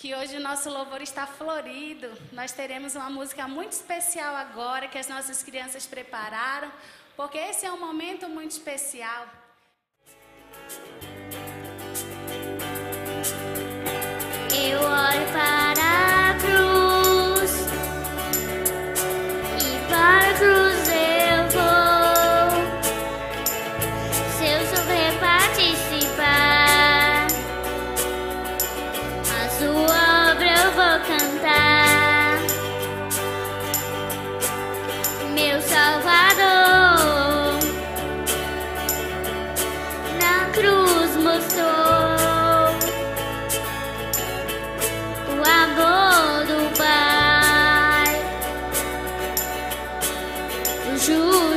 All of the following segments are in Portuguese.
que hoje o nosso louvor está florido. Nós teremos uma música muito especial agora que as nossas crianças prepararam, porque esse é um momento muito especial. gostou o amor do Pai. Eu juro.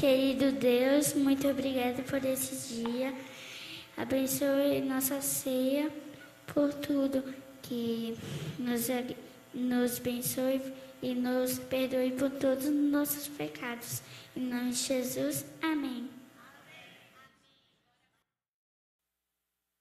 Querido Deus, muito obrigada por esse dia. Abençoe nossa ceia por tudo que nos, nos abençoe e nos perdoe por todos os nossos pecados. Em nome de Jesus, amém.